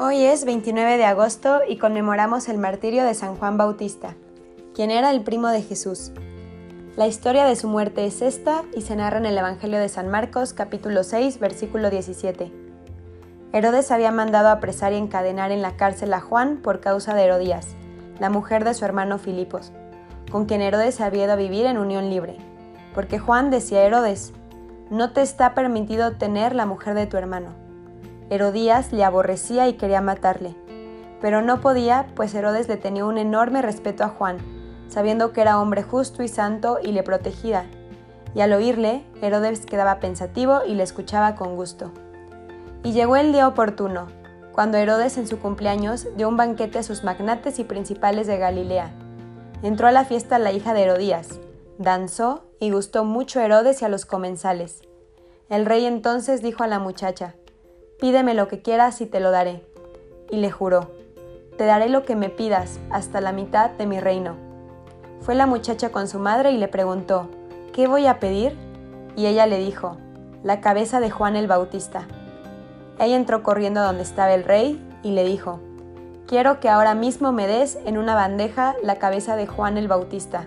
Hoy es 29 de agosto y conmemoramos el martirio de San Juan Bautista, quien era el primo de Jesús. La historia de su muerte es esta y se narra en el Evangelio de San Marcos capítulo 6 versículo 17. Herodes había mandado apresar y encadenar en la cárcel a Juan por causa de Herodías, la mujer de su hermano Filipos, con quien Herodes había ido a vivir en unión libre, porque Juan decía a Herodes, no te está permitido tener la mujer de tu hermano. Herodías le aborrecía y quería matarle, pero no podía, pues Herodes le tenía un enorme respeto a Juan, sabiendo que era hombre justo y santo y le protegía. Y al oírle, Herodes quedaba pensativo y le escuchaba con gusto. Y llegó el día oportuno, cuando Herodes en su cumpleaños dio un banquete a sus magnates y principales de Galilea. Entró a la fiesta la hija de Herodías, danzó y gustó mucho a Herodes y a los comensales. El rey entonces dijo a la muchacha, Pídeme lo que quieras y te lo daré. Y le juró, Te daré lo que me pidas, hasta la mitad de mi reino. Fue la muchacha con su madre y le preguntó, ¿qué voy a pedir? Y ella le dijo, la cabeza de Juan el Bautista. Ella entró corriendo donde estaba el rey y le dijo, quiero que ahora mismo me des en una bandeja la cabeza de Juan el Bautista.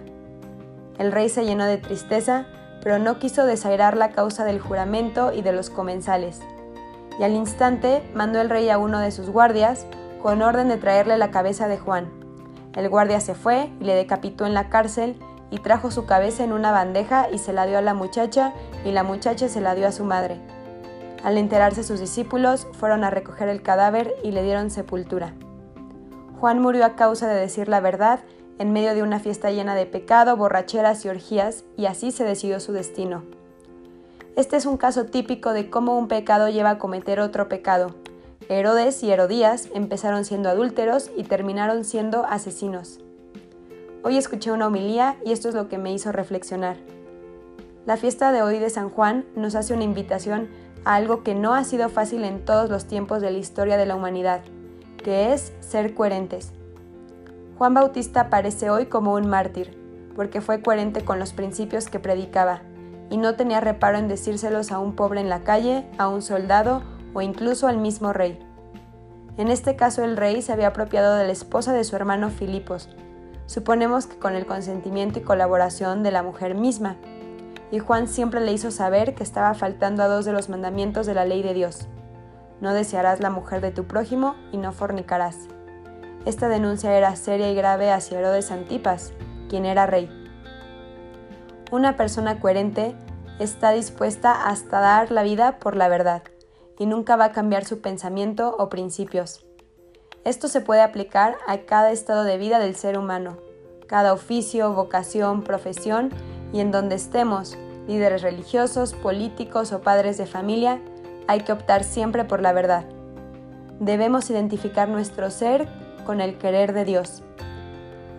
El rey se llenó de tristeza, pero no quiso desairar la causa del juramento y de los comensales. Y al instante mandó el rey a uno de sus guardias con orden de traerle la cabeza de Juan. El guardia se fue y le decapitó en la cárcel y trajo su cabeza en una bandeja y se la dio a la muchacha y la muchacha se la dio a su madre. Al enterarse sus discípulos, fueron a recoger el cadáver y le dieron sepultura. Juan murió a causa de decir la verdad en medio de una fiesta llena de pecado, borracheras y orgías, y así se decidió su destino. Este es un caso típico de cómo un pecado lleva a cometer otro pecado, Herodes y Herodías empezaron siendo adúlteros y terminaron siendo asesinos. Hoy escuché una homilía y esto es lo que me hizo reflexionar. La fiesta de hoy de San Juan nos hace una invitación a algo que no ha sido fácil en todos los tiempos de la historia de la humanidad, que es ser coherentes. Juan Bautista aparece hoy como un mártir, porque fue coherente con los principios que predicaba, y no tenía reparo en decírselos a un pobre en la calle, a un soldado o incluso al mismo rey. En este caso el rey se había apropiado de la esposa de su hermano Filipos, suponemos que con el consentimiento y colaboración de la mujer misma, y Juan siempre le hizo saber que estaba faltando a dos de los mandamientos de la ley de Dios. No desearás la mujer de tu prójimo y no fornicarás. Esta denuncia era seria y grave hacia Herodes Antipas, quien era rey. Una persona coherente está dispuesta hasta dar la vida por la verdad y nunca va a cambiar su pensamiento o principios. Esto se puede aplicar a cada estado de vida del ser humano, cada oficio, vocación, profesión y en donde estemos, líderes religiosos, políticos o padres de familia, hay que optar siempre por la verdad. Debemos identificar nuestro ser con el querer de Dios.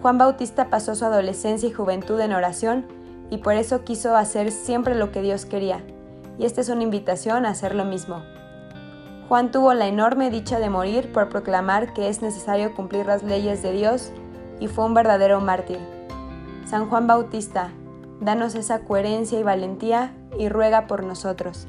Juan Bautista pasó su adolescencia y juventud en oración y por eso quiso hacer siempre lo que Dios quería. Y esta es una invitación a hacer lo mismo. Juan tuvo la enorme dicha de morir por proclamar que es necesario cumplir las leyes de Dios y fue un verdadero mártir. San Juan Bautista, danos esa coherencia y valentía y ruega por nosotros.